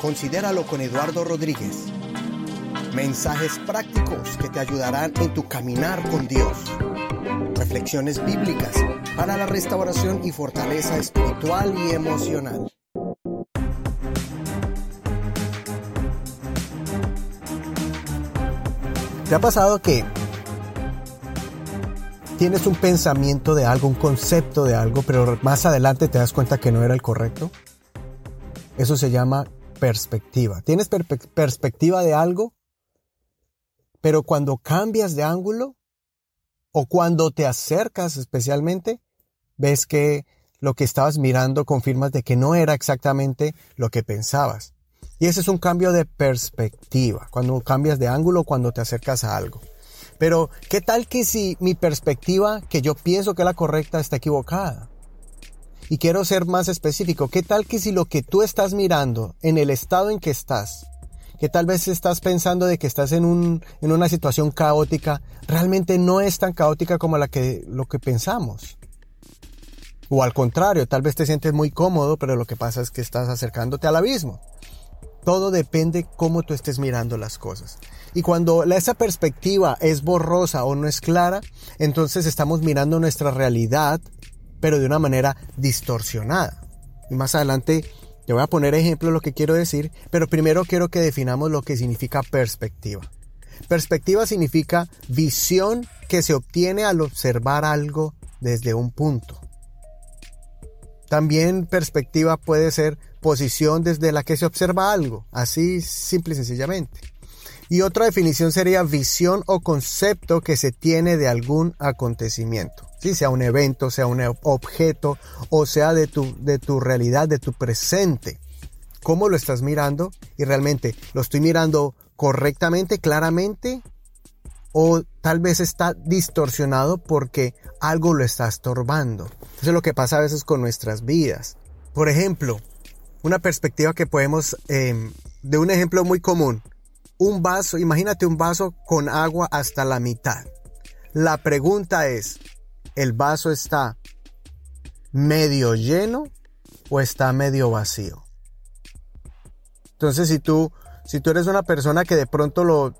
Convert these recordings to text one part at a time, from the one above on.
Considéralo con Eduardo Rodríguez. Mensajes prácticos que te ayudarán en tu caminar con Dios. Reflexiones bíblicas para la restauración y fortaleza espiritual y emocional. ¿Te ha pasado que tienes un pensamiento de algo, un concepto de algo, pero más adelante te das cuenta que no era el correcto? Eso se llama perspectiva. Tienes perspectiva de algo, pero cuando cambias de ángulo o cuando te acercas especialmente, ves que lo que estabas mirando confirmas de que no era exactamente lo que pensabas. Y ese es un cambio de perspectiva, cuando cambias de ángulo, cuando te acercas a algo. Pero, ¿qué tal que si mi perspectiva, que yo pienso que es la correcta, está equivocada? Y quiero ser más específico. ¿Qué tal que si lo que tú estás mirando en el estado en que estás, que tal vez estás pensando de que estás en, un, en una situación caótica, realmente no es tan caótica como la que, lo que pensamos? O al contrario, tal vez te sientes muy cómodo, pero lo que pasa es que estás acercándote al abismo. Todo depende cómo tú estés mirando las cosas. Y cuando esa perspectiva es borrosa o no es clara, entonces estamos mirando nuestra realidad pero de una manera distorsionada. Y más adelante te voy a poner ejemplo de lo que quiero decir, pero primero quiero que definamos lo que significa perspectiva. Perspectiva significa visión que se obtiene al observar algo desde un punto. También perspectiva puede ser posición desde la que se observa algo, así simple y sencillamente. Y otra definición sería visión o concepto que se tiene de algún acontecimiento sea un evento, sea un objeto o sea de tu, de tu realidad, de tu presente. ¿Cómo lo estás mirando? Y realmente, ¿lo estoy mirando correctamente, claramente? ¿O tal vez está distorsionado porque algo lo está estorbando? Eso es lo que pasa a veces con nuestras vidas. Por ejemplo, una perspectiva que podemos, em, de un ejemplo muy común, un vaso, imagínate un vaso con agua hasta la mitad. La pregunta es, el vaso está medio lleno o está medio vacío. Entonces, si tú, si tú eres una persona que de pronto lo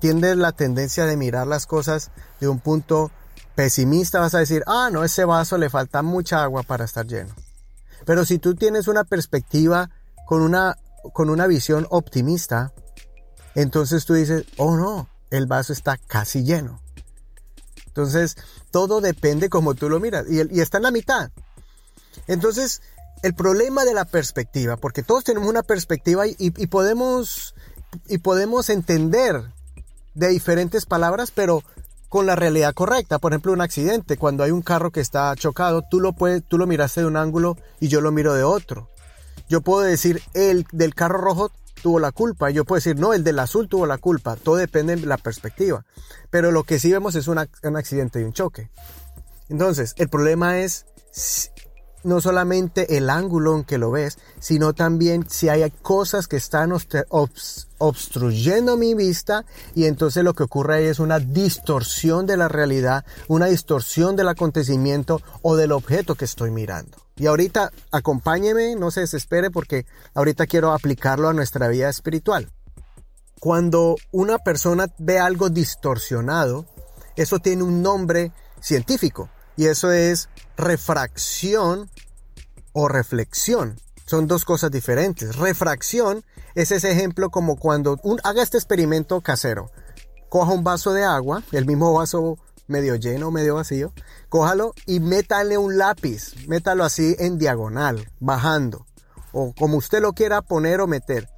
tiende la tendencia de mirar las cosas de un punto pesimista, vas a decir, ah, no, ese vaso le falta mucha agua para estar lleno. Pero si tú tienes una perspectiva con una, con una visión optimista, entonces tú dices, oh no, el vaso está casi lleno. Entonces, todo depende como tú lo miras y, está en la mitad. Entonces, el problema de la perspectiva, porque todos tenemos una perspectiva y, podemos, y podemos entender de diferentes palabras, pero con la realidad correcta. Por ejemplo, un accidente, cuando hay un carro que está chocado, tú lo, puedes, tú lo miraste de un ángulo y yo lo miro de otro. Yo puedo decir, el del carro rojo tuvo la culpa. Yo puedo decir, no, el del azul tuvo la culpa. Todo depende de la perspectiva. Pero lo que sí vemos es un accidente y un choque. Entonces, el problema es no solamente el ángulo en que lo ves, sino también si hay cosas que están obstruyendo mi vista y entonces lo que ocurre ahí es una distorsión de la realidad, una distorsión del acontecimiento o del objeto que estoy mirando. Y ahorita acompáñeme, no se desespere porque ahorita quiero aplicarlo a nuestra vida espiritual. Cuando una persona ve algo distorsionado, eso tiene un nombre científico y eso es refracción o reflexión. Son dos cosas diferentes. Refracción es ese ejemplo como cuando un, haga este experimento casero. Coja un vaso de agua, el mismo vaso medio lleno, medio vacío, cójalo y métale un lápiz, métalo así en diagonal, bajando, o como usted lo quiera poner o meter.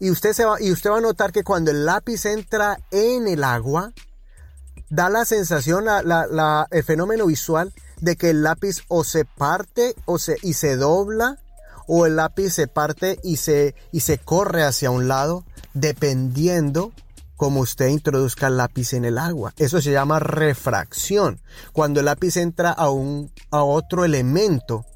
Y usted, se va, y usted va a notar que cuando el lápiz entra en el agua, da la sensación, la, el fenómeno visual de que el lápiz o se parte o se, y se dobla, o el lápiz se parte y se, y se corre hacia un lado, dependiendo como usted introduzca el lápiz en el agua. Eso se llama refracción. Cuando el lápiz entra a, un, a otro elemento,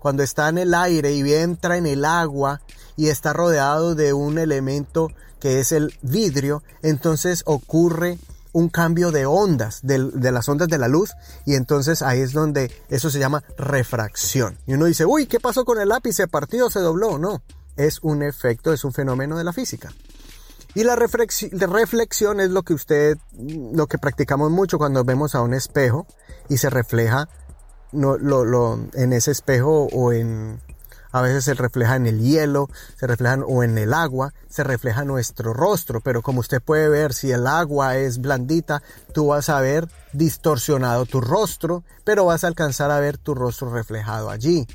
cuando está en el aire y entra en el agua y está rodeado de un elemento que es el vidrio, entonces ocurre un cambio de ondas, de, de, las ondas de la luz, y entonces ahí es donde eso se llama refracción. Y uno dice, uy, ¿qué pasó con el lápiz? ¿Se partió? ¿Se dobló? No, es un efecto, es un fenómeno de la física. Y la reflexión es lo que usted, lo que practicamos mucho cuando vemos a un espejo y se refleja no, lo, en ese espejo o en, a veces se refleja en el hielo, se refleja o en el agua, se refleja nuestro rostro, pero como usted puede ver, si el agua es blandita, tú vas a ver distorsionado tu rostro, pero vas a alcanzar a ver tu rostro reflejado allí.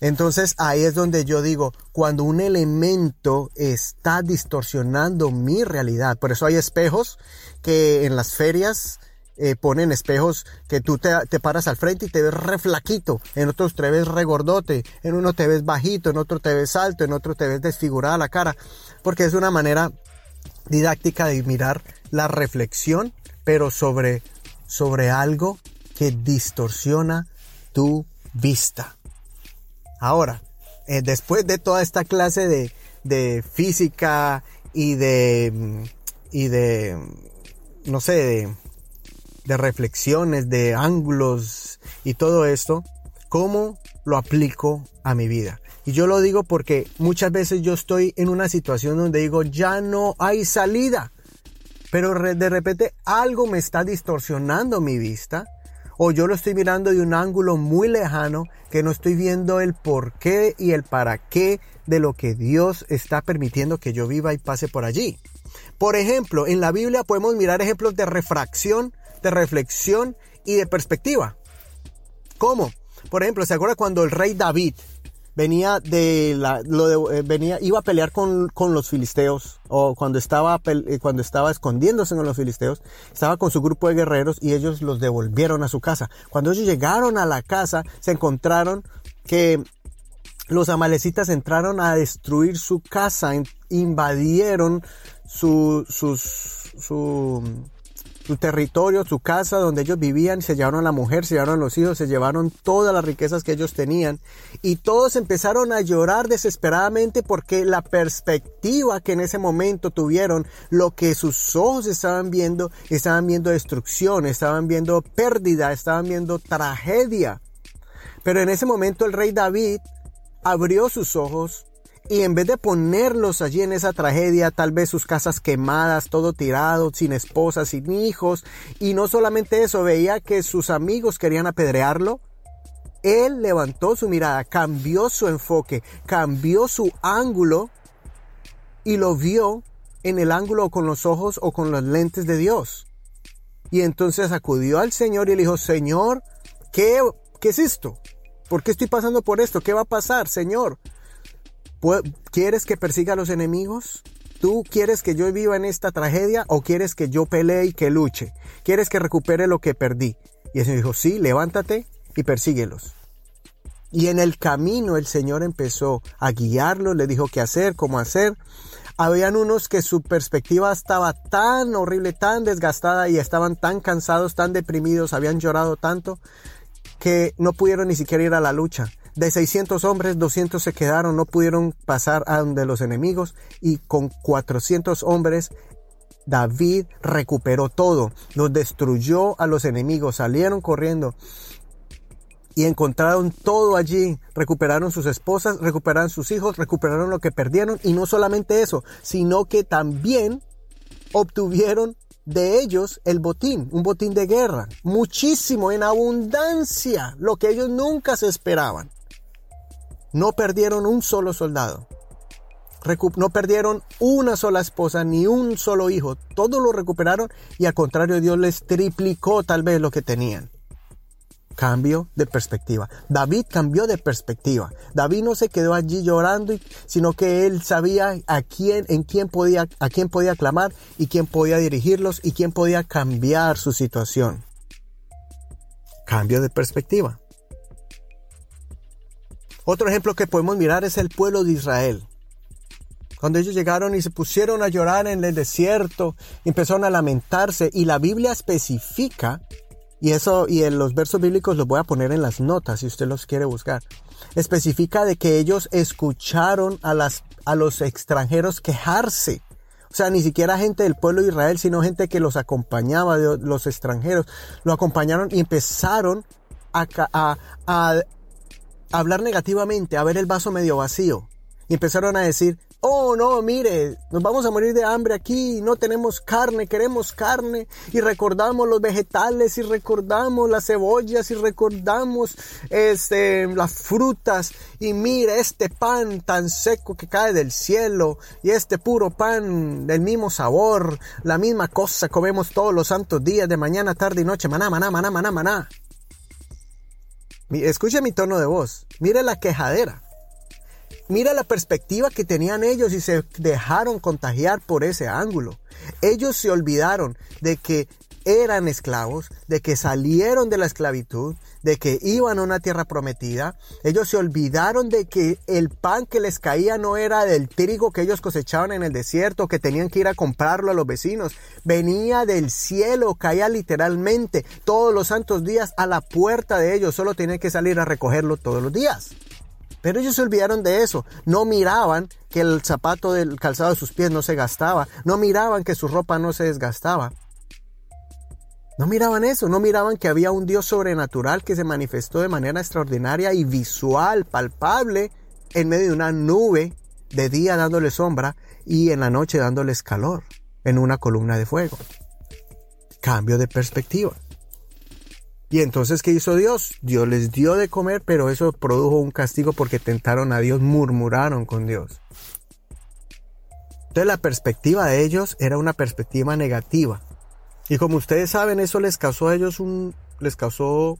Entonces ahí es donde yo digo, cuando un elemento está distorsionando mi realidad, por eso hay espejos que en las ferias eh, ponen espejos que tú te, paras al frente y te ves reflaquito, en otros te ves regordote, en uno te ves bajito, en otro te ves alto, en otro te ves desfigurada la cara, porque es una manera didáctica de mirar la reflexión, pero sobre, sobre algo que distorsiona tu vista. Ahora, eh, después de toda esta clase de, de física y de, y de, no sé, de, de reflexiones, de ángulos y todo esto, ¿cómo lo aplico a mi vida? Y yo lo digo porque muchas veces yo estoy en una situación donde digo, ya no hay salida. Pero de repente algo me está distorsionando mi vista o yo lo estoy mirando de un ángulo muy lejano que no estoy viendo el por qué y el para qué de lo que Dios está permitiendo que yo viva y pase por allí. Por ejemplo, en la Biblia podemos mirar ejemplos de refracción, de reflexión y de perspectiva. ¿Cómo? Por ejemplo, ¿se acuerda cuando el rey David venía de la, lo eh, venía, iba a pelear con, con, los filisteos, o cuando estaba, eh, cuando estaba escondiéndose con los filisteos, estaba con su grupo de guerreros y ellos los devolvieron a su casa. Cuando ellos llegaron a la casa, se encontraron que los amalecitas entraron a destruir su casa, invadieron su, sus, su, su territorio, su casa donde ellos vivían, se llevaron a la mujer, se llevaron a los hijos, se llevaron todas las riquezas que ellos tenían y todos empezaron a llorar desesperadamente porque la perspectiva que en ese momento tuvieron, lo que sus ojos estaban viendo, estaban viendo destrucción, estaban viendo pérdida, estaban viendo tragedia. Pero en ese momento el rey David abrió sus ojos y en vez de ponerlos allí en esa tragedia, tal vez sus casas quemadas, todo tirado, sin esposa, sin hijos, y no solamente eso, veía que sus amigos querían apedrearlo, él levantó su mirada, cambió su enfoque, cambió su ángulo y lo vio en el ángulo con los ojos o con las lentes de Dios. Y entonces acudió al Señor y le dijo, Señor, ¿qué, qué es esto? ¿Por qué estoy pasando por esto? ¿Qué va a pasar, Señor? ¿Quieres que persiga a los enemigos? ¿Tú quieres que yo viva en esta tragedia o quieres que yo pelee y que luche? ¿Quieres que recupere lo que perdí? Y el Señor dijo, sí, levántate y persíguelos. Y en el camino el Señor empezó a guiarlo, le dijo qué hacer, cómo hacer. Habían unos que su perspectiva estaba tan horrible, tan desgastada y estaban tan cansados, tan deprimidos, habían llorado tanto que no pudieron ni siquiera ir a la lucha. De 600 hombres, 200 se quedaron, no pudieron pasar a donde los enemigos y con 400 hombres David recuperó todo, los destruyó a los enemigos, salieron corriendo y encontraron todo allí, recuperaron sus esposas, recuperaron sus hijos, recuperaron lo que perdieron y no solamente eso, sino que también obtuvieron de ellos el botín, un botín de guerra, muchísimo, en abundancia, lo que ellos nunca se esperaban. No perdieron un solo soldado. No perdieron una sola esposa ni un solo hijo. Todos lo recuperaron y al contrario Dios les triplicó tal vez lo que tenían. Cambio de perspectiva. David cambió de perspectiva. David no se quedó allí llorando, sino que él sabía a quién, en quién podía, a quién podía clamar y quién podía dirigirlos y quién podía cambiar su situación. Cambio de perspectiva. Otro ejemplo que podemos mirar es el pueblo de Israel. Cuando ellos llegaron y se pusieron a llorar en el desierto, empezaron a lamentarse y la Biblia especifica, y eso y en los versos bíblicos los voy a poner en las notas si usted los quiere buscar, especifica de que ellos escucharon a, las, a los extranjeros quejarse. O sea, ni siquiera gente del pueblo de Israel, sino gente que los acompañaba, los extranjeros, lo acompañaron y empezaron a, hablar negativamente, a ver el vaso medio vacío. Y empezaron a decir, oh no, mire, nos vamos a morir de hambre aquí, no tenemos carne, queremos carne. Y recordamos los vegetales y recordamos las cebollas y recordamos este, las frutas. Y mire este pan tan seco que cae del cielo y este puro pan del mismo sabor, la misma cosa comemos todos los santos días de mañana, tarde y noche, maná, maná, maná, maná, maná. Escuche mi tono de voz, mire la quejadera. Mira la perspectiva que tenían ellos y se dejaron contagiar por ese ángulo. Ellos se olvidaron de que eran esclavos, de que salieron de la esclavitud, de que iban a una tierra prometida. Ellos se olvidaron de que el pan que les caía no era del trigo que ellos cosechaban en el desierto, que tenían que ir a comprarlo a los vecinos. Venía del cielo, caía literalmente todos los santos días a la puerta de ellos. Solo tenían que salir a recogerlo todos los días. Pero ellos se olvidaron de eso. No miraban que el zapato del calzado de sus pies no se gastaba. No miraban que su ropa no se desgastaba. No miraban eso, no miraban que había un Dios sobrenatural que se manifestó de manera extraordinaria y visual, palpable, en medio de una nube, de día dándole sombra y en la noche dándoles calor, en una columna de fuego. Cambio de perspectiva. Y entonces, ¿qué hizo Dios? Dios les dio de comer, pero eso produjo un castigo porque tentaron a Dios, murmuraron con Dios. Entonces la perspectiva de ellos era una perspectiva negativa. Y como ustedes saben, eso les causó a ellos un, les causó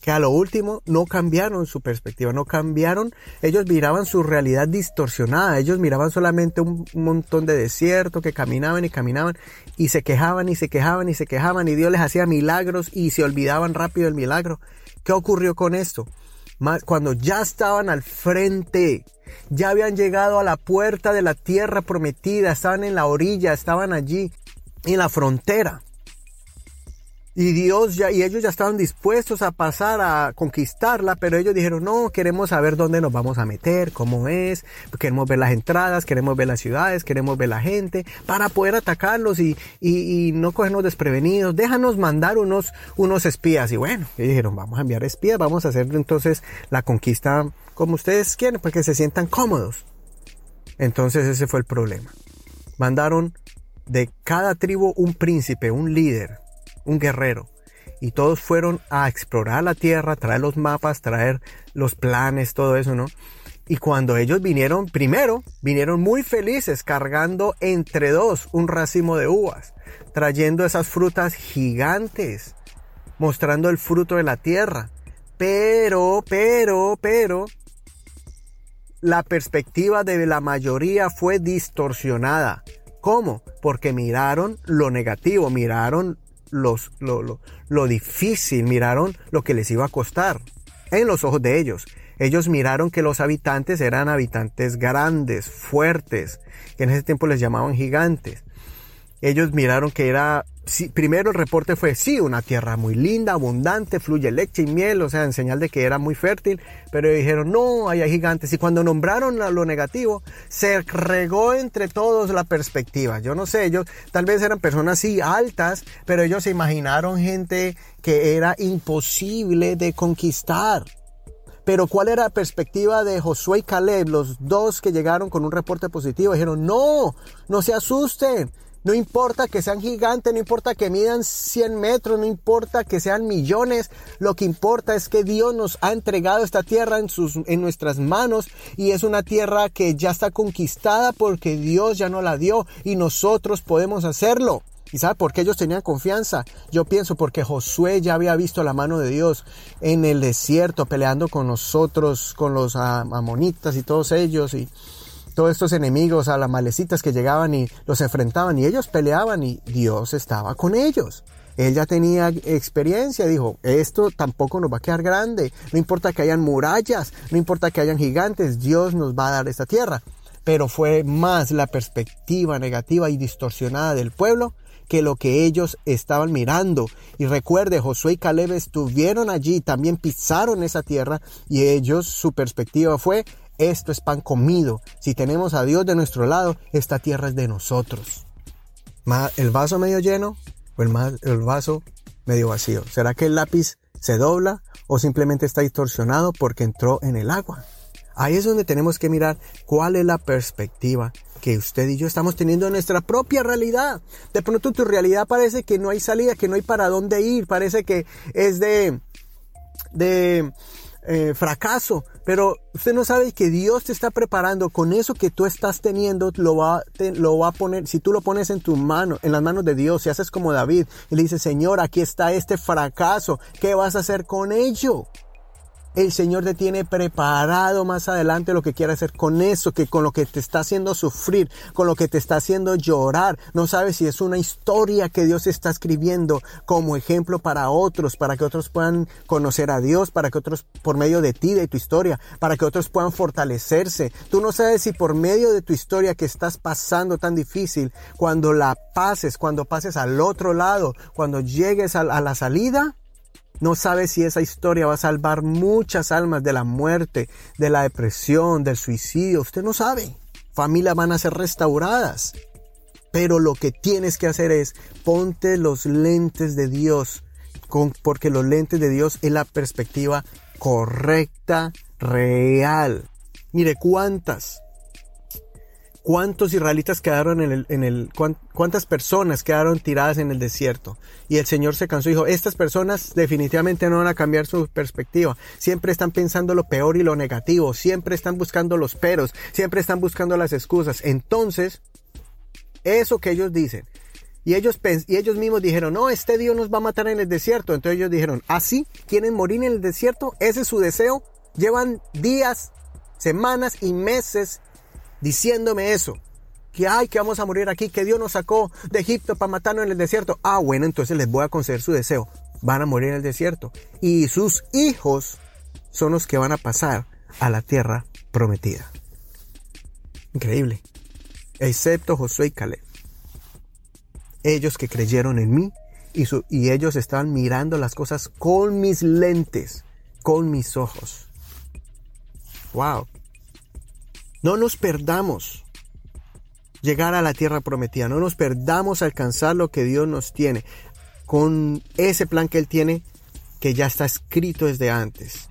que a lo último no cambiaron su perspectiva, no cambiaron, ellos miraban su realidad distorsionada, ellos miraban solamente un, montón de desierto que caminaban y caminaban y se quejaban y se quejaban y se quejaban y Dios les hacía milagros y se olvidaban rápido del milagro. ¿Qué ocurrió con esto? Cuando ya estaban al frente, ya habían llegado a la puerta de la tierra prometida, estaban en la orilla, estaban allí, en la frontera. Y Dios ya, y ellos ya estaban dispuestos a pasar a conquistarla, pero ellos dijeron, no, queremos saber dónde nos vamos a meter, cómo es, queremos ver las entradas, queremos ver las ciudades, queremos ver la gente, para poder atacarlos y, y, no cogernos desprevenidos, déjanos mandar unos, unos espías. Y bueno, ellos dijeron, vamos a enviar espías, vamos a hacer entonces la conquista como ustedes quieren, para que se sientan cómodos. Entonces ese fue el problema. Mandaron de cada tribu un príncipe, un líder, un guerrero. Y todos fueron a explorar la tierra, traer los mapas, traer los planes, todo eso, ¿no? Y cuando ellos vinieron, primero, vinieron muy felices cargando entre dos un racimo de uvas, trayendo esas frutas gigantes, mostrando el fruto de la tierra. Pero, pero, pero, la perspectiva de la mayoría fue distorsionada. ¿Cómo? Porque miraron lo negativo, miraron los, lo, lo, difícil, miraron lo que les iba a costar en los ojos de ellos. Ellos miraron que los habitantes eran habitantes grandes, fuertes, que en ese tiempo les llamaban gigantes. Ellos miraron que era primero el reporte fue, sí, una tierra muy linda, abundante, fluye leche y miel, o sea, en señal de que era muy fértil, pero dijeron, no, hay gigantes. Y cuando nombraron lo negativo, se regó entre todos la perspectiva. Yo no sé, ellos tal vez eran personas sí altas, pero ellos se imaginaron gente que era imposible de conquistar. Pero ¿cuál era la perspectiva de Josué y Caleb, los dos que llegaron con un reporte positivo? Dijeron, no, no se asusten, no importa que sean gigantes, no importa que midan 100 metros, no importa que sean millones, lo que importa es que Dios nos ha entregado esta tierra en, sus, en nuestras manos y es una tierra que ya está conquistada porque Dios ya no la dio y nosotros podemos hacerlo. ¿Y sabe por qué ellos tenían confianza? Yo pienso porque Josué ya había visto la mano de Dios en el desierto peleando con nosotros, con los amonitas y todos ellos y todos estos enemigos, a las malecitas que llegaban y los enfrentaban y ellos peleaban y Dios estaba con ellos. Él ya tenía experiencia, dijo, esto tampoco nos va a quedar grande, no importa que hayan murallas, no importa que hayan gigantes, Dios nos va a dar esta tierra. Pero fue más la perspectiva negativa y distorsionada del pueblo que lo que ellos estaban mirando. Y recuerde, Josué y Caleb estuvieron allí, también pisaron esa tierra y ellos, su perspectiva fue, esto es pan comido. Si tenemos a Dios de nuestro lado, esta tierra es de nosotros. ¿El vaso medio lleno o el, vaso medio vacío? ¿Será que el lápiz se dobla o simplemente está distorsionado porque entró en el agua? Ahí es donde tenemos que mirar cuál es la perspectiva que usted y yo estamos teniendo en nuestra propia realidad. De pronto tu realidad parece que no hay salida, que no hay para dónde ir, parece que es de, de eh, fracaso, pero usted no sabe que Dios te está preparando con eso que tú estás teniendo, lo va, lo va a poner, si tú lo pones en tu mano, en las manos de Dios, si haces como David y le dices, Señor, aquí está este fracaso, ¿qué vas a hacer con ello? El Señor te tiene preparado más adelante lo que quiere hacer con eso, que con lo que te está haciendo sufrir, con lo que te está haciendo llorar. No sabes si es una historia que Dios está escribiendo como ejemplo para otros, para que otros puedan conocer a Dios, para que otros, por medio de ti, de tu historia, para que otros puedan fortalecerse. Tú no sabes si por medio de tu historia que estás pasando tan difícil, cuando la pases, cuando pases al otro lado, cuando llegues a, a la salida, no sabe si esa historia va a salvar muchas almas de la muerte, de la depresión, del suicidio. Usted no sabe. Familias van a ser restauradas. Pero lo que tienes que hacer es ponte los lentes de Dios, porque los lentes de Dios es la perspectiva correcta, real. Mire cuántas cuántos israelitas quedaron en el, en el, cuántas personas quedaron tiradas en el desierto. Y el Señor se cansó y dijo, estas personas definitivamente no van a cambiar su perspectiva. Siempre están pensando lo peor y lo negativo. Siempre están buscando los peros. Siempre están buscando las excusas. Entonces, eso que ellos dicen. Y ellos, y ellos mismos dijeron, no, este Dios nos va a matar en el desierto. Entonces ellos dijeron, así, ¿Ah, quieren morir en el desierto? Ese es su deseo. Llevan días, semanas y meses diciéndome eso. Que ay, que vamos a morir aquí, que Dios nos sacó de Egipto para matarnos en el desierto. Ah, bueno, entonces les voy a conceder su deseo. Van a morir en el desierto. Y sus hijos son los que van a pasar a la tierra prometida. Increíble. Excepto Josué y Caleb. Ellos que creyeron en mí y, y ellos estaban mirando las cosas con mis lentes, con mis ojos. Wow. No nos perdamos llegar a la tierra prometida, no nos perdamos alcanzar lo que Dios nos tiene con ese plan que Él tiene que ya está escrito desde antes.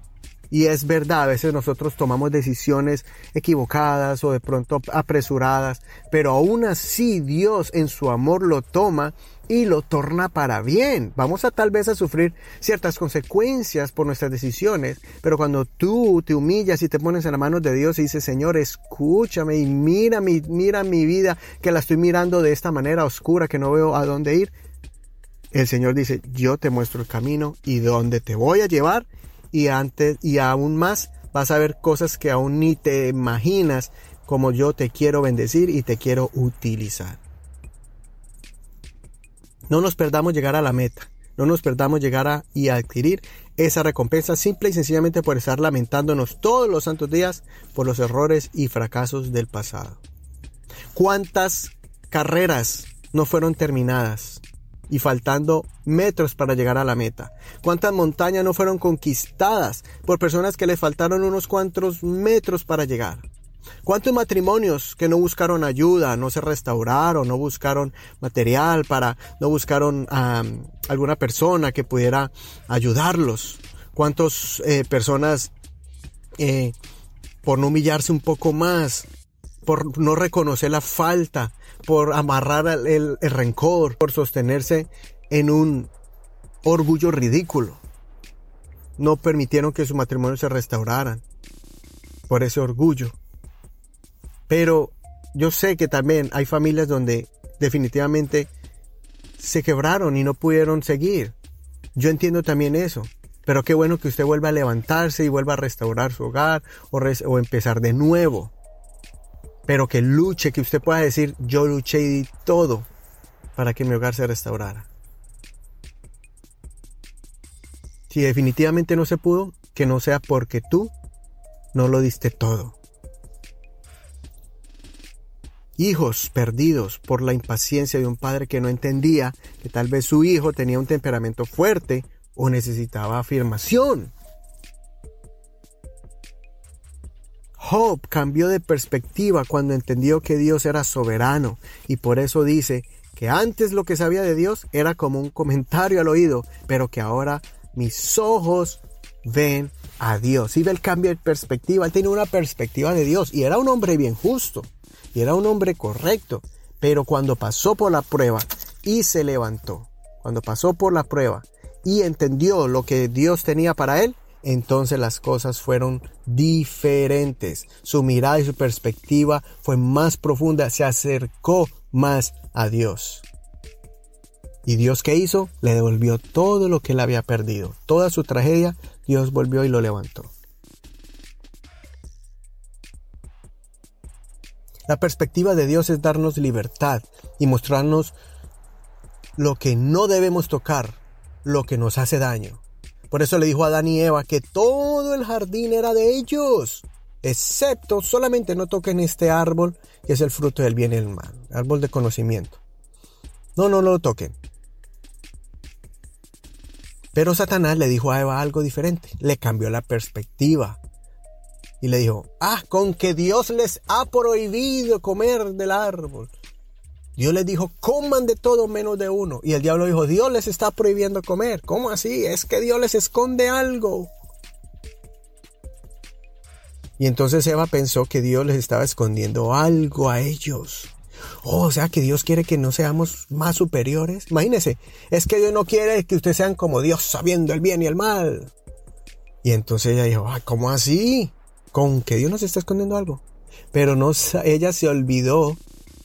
Y es verdad, a veces nosotros tomamos decisiones equivocadas o de pronto apresuradas, pero aún así Dios en su amor lo toma y lo torna para bien. Vamos a tal vez a sufrir ciertas consecuencias por nuestras decisiones, pero cuando tú te humillas y te pones en las manos de Dios y dices, Señor, escúchame y mira mi, mira mi vida, que la estoy mirando de esta manera oscura, que no veo a dónde ir, el Señor dice, yo te muestro el camino y dónde te voy a llevar y antes y aún más vas a ver cosas que aún ni te imaginas como yo te quiero bendecir y te quiero utilizar. No nos perdamos llegar a la meta. No nos perdamos llegar a y adquirir esa recompensa simple y sencillamente por estar lamentándonos todos los santos días por los errores y fracasos del pasado. ¿Cuántas carreras no fueron terminadas y faltando metros para llegar a la meta? ¿Cuántas montañas no fueron conquistadas por personas que les faltaron unos cuantos metros para llegar? ¿Cuántos matrimonios que no buscaron ayuda, no se restauraron, no buscaron material para, no buscaron alguna persona que pudiera ayudarlos? ¿Cuántas eh, personas eh, por no humillarse un poco más, por no reconocer la falta, por amarrar el rencor, por sostenerse en un orgullo ridículo, no permitieron que su matrimonio se restauraran por ese orgullo? Pero yo sé que también hay familias donde definitivamente se quebraron y no pudieron seguir. Yo entiendo también eso. Pero qué bueno que usted vuelva a levantarse y vuelva a restaurar su hogar o, empezar de nuevo. Pero que luche, que usted pueda decir, yo luché y di todo para que mi hogar se restaurara. Si definitivamente no se pudo, que no sea porque tú no lo diste todo. hijos perdidos por la impaciencia de un padre que no entendía que tal vez su hijo tenía un temperamento fuerte o necesitaba afirmación. Job cambió de perspectiva cuando entendió que Dios era soberano y por eso dice que antes lo que sabía de Dios era como un comentario al oído, pero que ahora mis ojos ven a Dios. Y ve el cambio de perspectiva. Él tenía una perspectiva de Dios y era un hombre bien justo y era un hombre correcto. Pero cuando pasó por la prueba y se levantó, cuando pasó por la prueba y entendió lo que Dios tenía para él, entonces las cosas fueron diferentes. Su mirada y su perspectiva fue más profunda, se acercó más a Dios. ¿Y Dios qué hizo? Le devolvió todo lo que él había perdido. Toda su tragedia, Dios volvió y lo levantó. La perspectiva de Dios es darnos libertad y mostrarnos lo que no debemos tocar, lo que nos hace daño. Por eso le dijo a Adán y Eva que todo el jardín era de ellos, excepto solamente no toquen este árbol que es el fruto del bien y el mal, árbol de conocimiento. No, no, no lo toquen. Pero Satanás le dijo a Eva algo diferente, le cambió la perspectiva. Y le dijo, ah, con que Dios les ha prohibido comer del árbol. Dios les dijo, coman de todo menos de uno. Y el diablo dijo, Dios les está prohibiendo comer. ¿Cómo así? Es que Dios les esconde algo. Y entonces Eva pensó que Dios les estaba escondiendo algo a ellos. Oh, o sea que Dios quiere que no seamos más superiores. Imagínese, es que Dios no quiere que ustedes sean como Dios sabiendo el bien y el mal. Y entonces ella dijo, ah, ¿cómo así? ¿Con que Dios nos está escondiendo algo? Pero no, ella se olvidó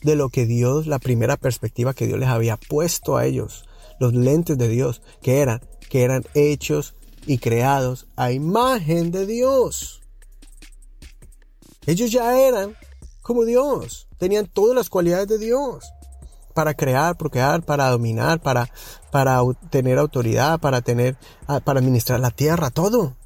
de lo que Dios, la primera perspectiva que Dios les había puesto a ellos, los lentes de Dios, que eran, que eran hechos y creados a imagen de Dios. Ellos ya eran como Dios. Tenían todas las cualidades de Dios. Para crear, procrear, para dominar, para, para tener autoridad, para tener, ah, para administrar la tierra, todo.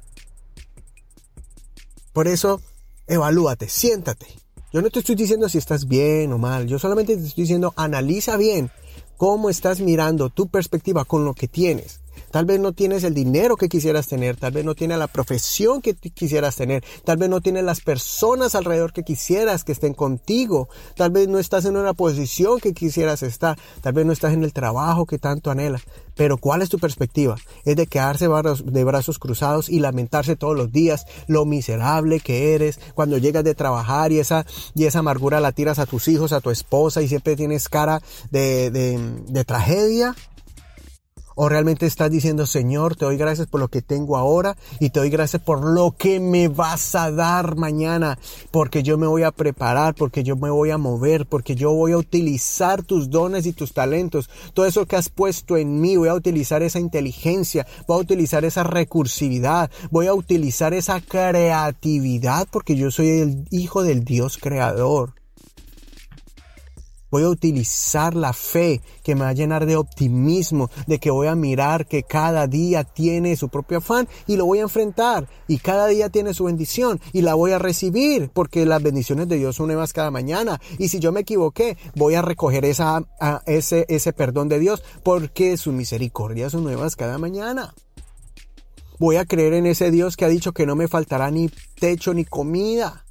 Por eso, evalúate, siéntate. Yo no te estoy diciendo si estás bien o mal. Yo solamente te estoy diciendo, analiza bien cómo estás mirando tu perspectiva con lo que tienes. Tal vez no tienes el dinero que quisieras tener, tal vez no tienes la profesión que quisieras tener, tal vez no tienes las personas alrededor que quisieras que estén contigo, tal vez no estás en una posición que quisieras estar, tal vez no estás en el trabajo que tanto anhelas. Pero ¿cuál es tu perspectiva? Es de quedarse de brazos cruzados y lamentarse todos los días lo miserable que eres cuando llegas de trabajar y esa, y esa amargura la tiras a tus hijos, a tu esposa y siempre tienes cara de, de, de tragedia. ¿O realmente estás diciendo, Señor, te doy gracias por lo que tengo ahora y te doy gracias por lo que me vas a dar mañana? Porque yo me voy a preparar, porque yo me voy a mover, porque yo voy a utilizar tus dones y tus talentos. Todo eso que has puesto en mí, voy a utilizar esa inteligencia, voy a utilizar esa recursividad, voy a utilizar esa creatividad, porque yo soy el hijo del Dios creador. Voy a utilizar la fe que me va a llenar de optimismo, de que voy a mirar que cada día tiene su propio afán y lo voy a enfrentar. Y cada día tiene su bendición y la voy a recibir porque las bendiciones de Dios son nuevas cada mañana. Y si yo me equivoqué, voy a recoger esa, ese, ese perdón de Dios porque su misericordia son nuevas cada mañana. Voy a creer en ese Dios que ha dicho que no me faltará ni techo ni comida.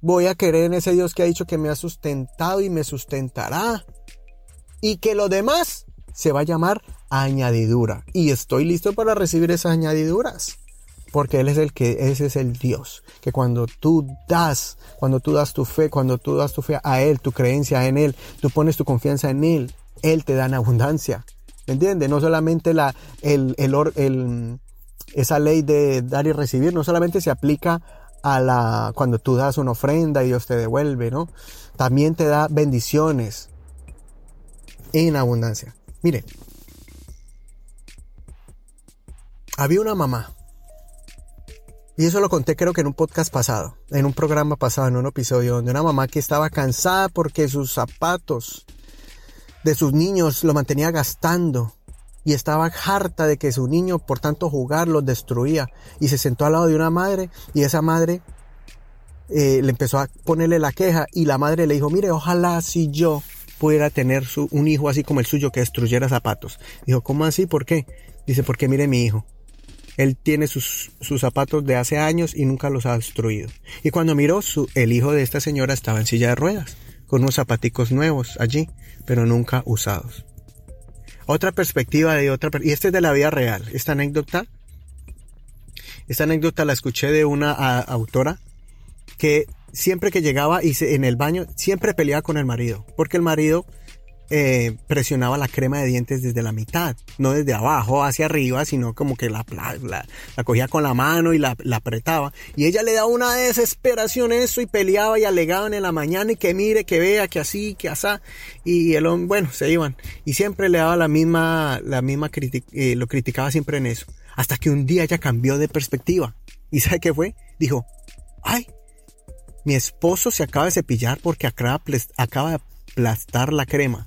Voy a creer en ese Dios que ha dicho que me ha sustentado y me sustentará. Y que lo demás se va a llamar añadidura. Y estoy listo para recibir esas añadiduras. Porque Él es el que, ese es el Dios. Que cuando tú das, cuando tú das tu fe, cuando tú das tu fe a Él, tu creencia en Él, tú pones tu confianza en Él, Él te da en abundancia. ¿Me entiendes? No solamente la, el, el, esa ley de dar y recibir, no solamente se aplica a la, cuando tú das una ofrenda y Dios te devuelve, ¿no? También te da bendiciones en abundancia. Mire, había una mamá, y eso lo conté creo que en un podcast pasado, en un programa pasado, en un episodio, donde una mamá que estaba cansada porque sus zapatos de sus niños lo mantenía gastando y estaba harta de que su niño por tanto jugar los destruía y se sentó al lado de una madre y esa madre eh, le empezó a ponerle la queja y la madre le dijo, mire, ojalá si yo pudiera tener un hijo así como el suyo que destruyera zapatos. Dijo, ¿cómo así? ¿Por qué? Dice, porque mire mi hijo. Él tiene sus, sus zapatos de hace años y nunca los ha destruido. Y cuando miró, su, el hijo de esta señora estaba en silla de ruedas, con unos zapaticos nuevos allí, pero nunca usados. Otra perspectiva de otra, y este es de la vida real, esta anécdota Esta anécdota la escuché de una autora que siempre que llegaba y en el baño siempre peleaba con el marido, porque el marido eh, presionaba la crema de dientes desde la mitad, no desde abajo hacia arriba, sino como que la, la, cogía con la mano y la, apretaba. Y ella le daba una desesperación eso y peleaba y alegaban en la mañana y que mire, que vea, que así, que asá. Y el hombre, bueno, se iban. Y siempre le daba la misma, la misma eh, lo criticaba siempre en eso. Hasta que un día ella cambió de perspectiva. ¿Y sabe qué fue? Dijo, ay, mi esposo se acaba de cepillar porque acaba de aplastar la crema.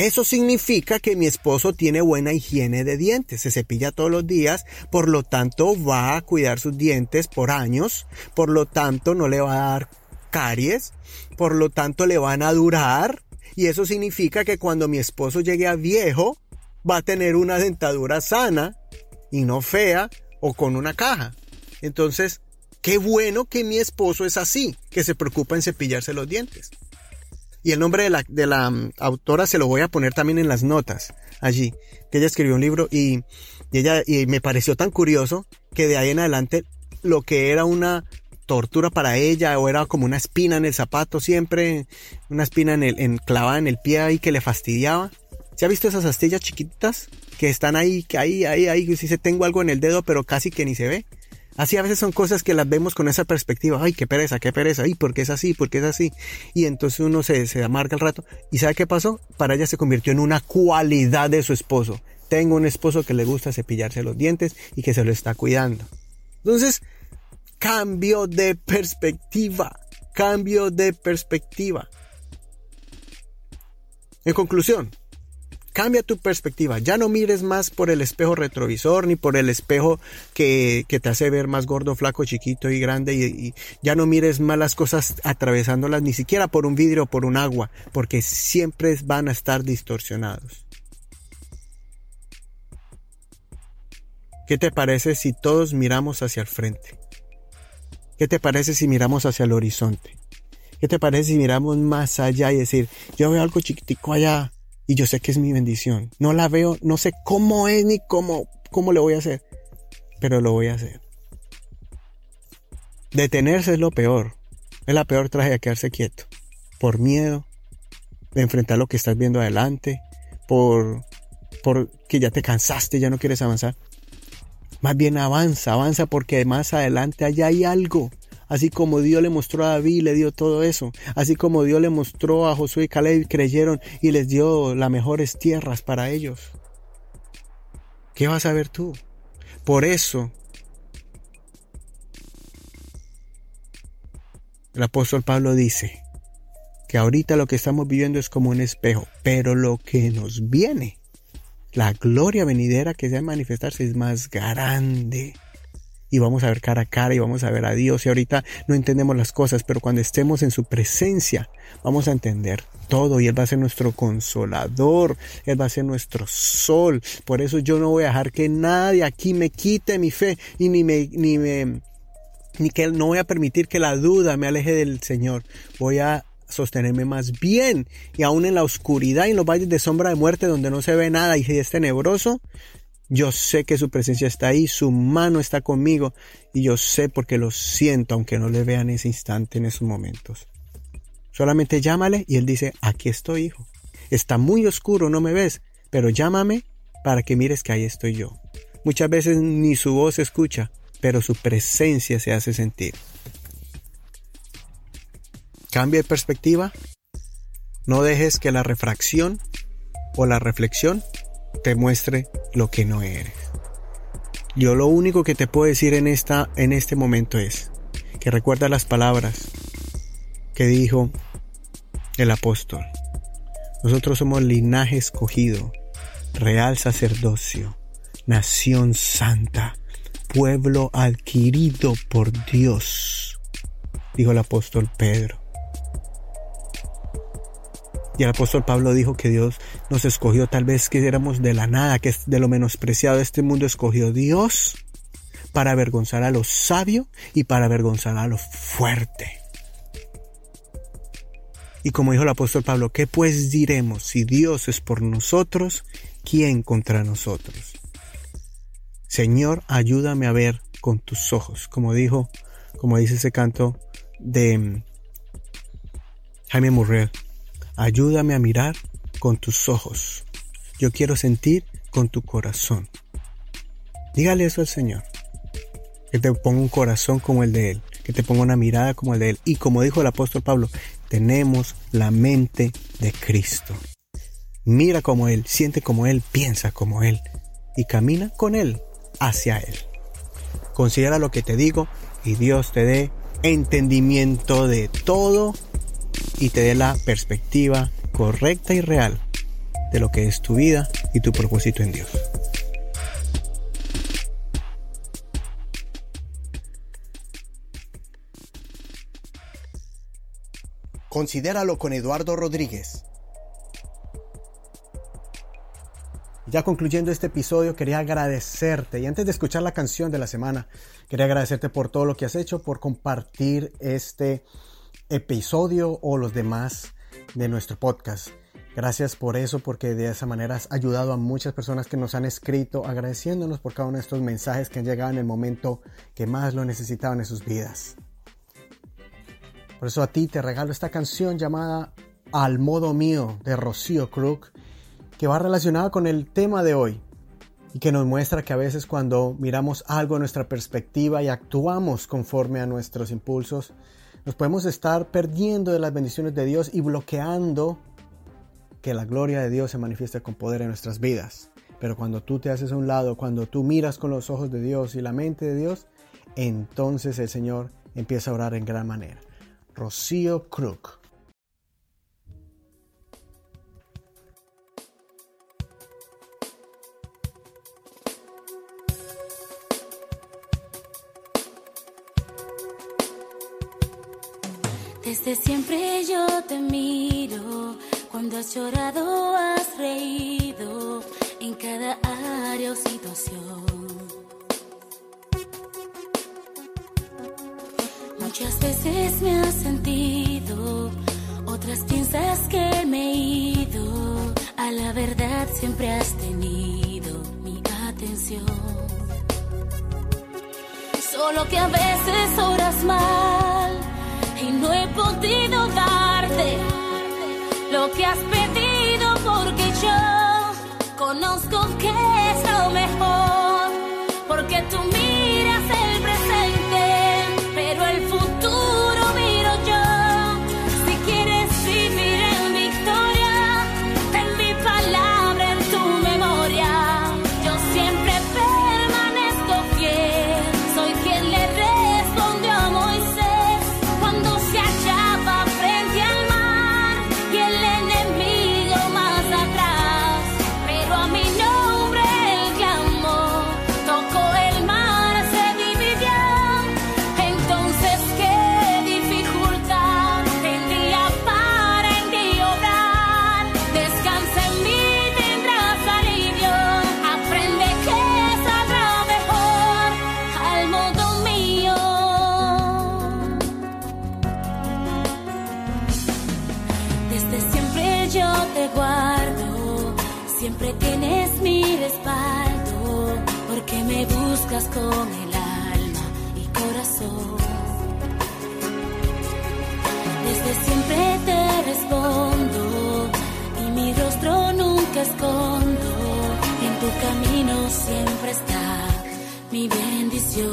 Eso significa que mi esposo tiene buena higiene de dientes, se cepilla todos los días, por lo tanto va a cuidar sus dientes por años, por lo tanto no le va a dar caries, por lo tanto le van a durar y eso significa que cuando mi esposo llegue a viejo va a tener una dentadura sana y no fea o con una caja. Entonces, Qué bueno que mi esposo es así, que se preocupa en cepillarse los dientes. Y el nombre de la, de la mm, autora se lo voy a poner también en las notas allí, que ella escribió un libro y, ella y me pareció tan curioso que de ahí en adelante lo que era una tortura para ella o era como una espina en el zapato siempre, una espina en el, en, clavada en el pie ahí que le fastidiaba. ¿Se ha visto esas astillas chiquititas que están ahí, que ahí, ahí, ahí, si se tengo algo en el dedo pero casi que ni se ve? Así a veces son cosas que las vemos con esa perspectiva. Ay, qué pereza, qué pereza. Ay, ¿por qué es así? ¿Por qué es así? Y entonces uno se, se amarga el rato. ¿Y sabe qué pasó? Para ella se convirtió en una cualidad de su esposo. Tengo un esposo que le gusta cepillarse los dientes y que se lo está cuidando. Entonces, cambio de perspectiva. Cambio de perspectiva. En conclusión, Cambia tu perspectiva. Ya no mires más por el espejo retrovisor ni por el espejo que, te hace ver más gordo, flaco, chiquito y grande. Y, ya no mires más las cosas atravesándolas ni siquiera por un vidrio o por un agua, porque siempre van a estar distorsionados. ¿Qué te parece si todos miramos hacia el frente? ¿Qué te parece si miramos hacia el horizonte? ¿Qué te parece si miramos más allá y decir, yo veo algo chiquitico allá, y yo sé que es mi bendición. No la veo, no sé cómo es ni cómo, cómo le voy a hacer, pero lo voy a hacer. Detenerse es lo peor. Es la peor tragedia quedarse quieto. Por miedo de enfrentar lo que estás viendo adelante, por, por que ya te cansaste, ya no quieres avanzar. Más bien avanza, avanza porque más adelante allá hay algo. Así como Dios le mostró a David, le dio todo eso. Así como Dios le mostró a Josué y Caleb, creyeron y les dio las mejores tierras para ellos. ¿Qué vas a ver tú? Por eso, el apóstol Pablo dice que ahorita lo que estamos viviendo es como un espejo, pero lo que nos viene, la gloria venidera que se va a manifestarse es más grande y vamos a ver cara a cara y vamos a ver a Dios. Y ahorita no entendemos las cosas, pero cuando estemos en su presencia, vamos a entender todo y Él va a ser nuestro consolador, Él va a ser nuestro sol. Por eso yo no voy a dejar que nadie aquí me quite mi fe y ni me, ni me, ni que no voy a permitir que la duda me aleje del Señor. Voy a sostenerme más bien y aún en la oscuridad y en los valles de sombra de muerte donde no se ve nada y es tenebroso, yo sé que su presencia está ahí, su mano está conmigo y yo sé porque lo siento aunque no le vea en ese instante, en esos momentos. Solamente llámale y él dice, aquí estoy, hijo. Está muy oscuro, no me ves, pero llámame para que mires que ahí estoy yo. Muchas veces ni su voz se escucha, pero su presencia se hace sentir. Cambia de perspectiva. No dejes que la refracción o la reflexión te muestre lo que no eres. Yo lo único que te puedo decir en, esta, en este momento es que recuerda las palabras que dijo el apóstol. Nosotros somos linaje escogido, real sacerdocio, nación santa, pueblo adquirido por Dios, dijo el apóstol Pedro. Y el apóstol Pablo dijo que Dios nos escogió tal vez que éramos de la nada, que de lo menospreciado de este mundo, escogió Dios para avergonzar a lo sabio y para avergonzar a lo fuerte. Y como dijo el apóstol Pablo, ¿qué pues diremos? Si Dios es por nosotros, ¿quién contra nosotros? Señor, ayúdame a ver con tus ojos, como dijo, como dice ese canto de mm, Jaime Murrell. Ayúdame a mirar con tus ojos. Yo quiero sentir con tu corazón. Dígale eso al Señor. Que te ponga un corazón como el de Él. Que te ponga una mirada como el de Él. Y como dijo el apóstol Pablo, tenemos la mente de Cristo. Mira como Él, siente como Él, piensa como Él. Y camina con Él hacia Él. Considera lo que te digo y Dios te dé entendimiento de todo y te dé la perspectiva correcta y real de lo que es tu vida y tu propósito en Dios. Considéralo con Eduardo Rodríguez. Ya concluyendo este episodio, quería agradecerte y antes de escuchar la canción de la semana, quería agradecerte por todo lo que has hecho, por compartir este episodio o los demás de nuestro podcast. Gracias por eso, porque de esa manera has ayudado a muchas personas que nos han escrito agradeciéndonos por cada uno de estos mensajes que han llegado en el momento que más lo necesitaban en sus vidas. Por eso a ti te regalo esta canción llamada Al modo mío de Rocío Crook que va relacionada con el tema de hoy y que nos muestra que a veces cuando miramos algo en nuestra perspectiva y actuamos conforme a nuestros impulsos, nos podemos estar perdiendo de las bendiciones de Dios y bloqueando que la gloria de Dios se manifieste con poder en nuestras vidas. Pero cuando tú te haces a un lado, cuando tú miras con los ojos de Dios y la mente de Dios, entonces el Señor empieza a orar en gran manera. Rocío Crook. Desde siempre yo te miro, cuando has llorado, has reído en cada área o situación. Muchas veces me has sentido, otras piensas que me he ido. A la verdad siempre has tenido mi atención. Solo que a veces oras he podido darte lo que has pedido porque yo conozco que es lo mejor, siempre tienes mi respaldo, porque me buscas con el alma y corazón. Desde siempre te respondo y mi rostro nunca escondo. En tu camino siempre está mi bendición.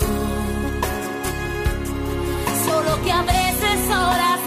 Solo que a veces oras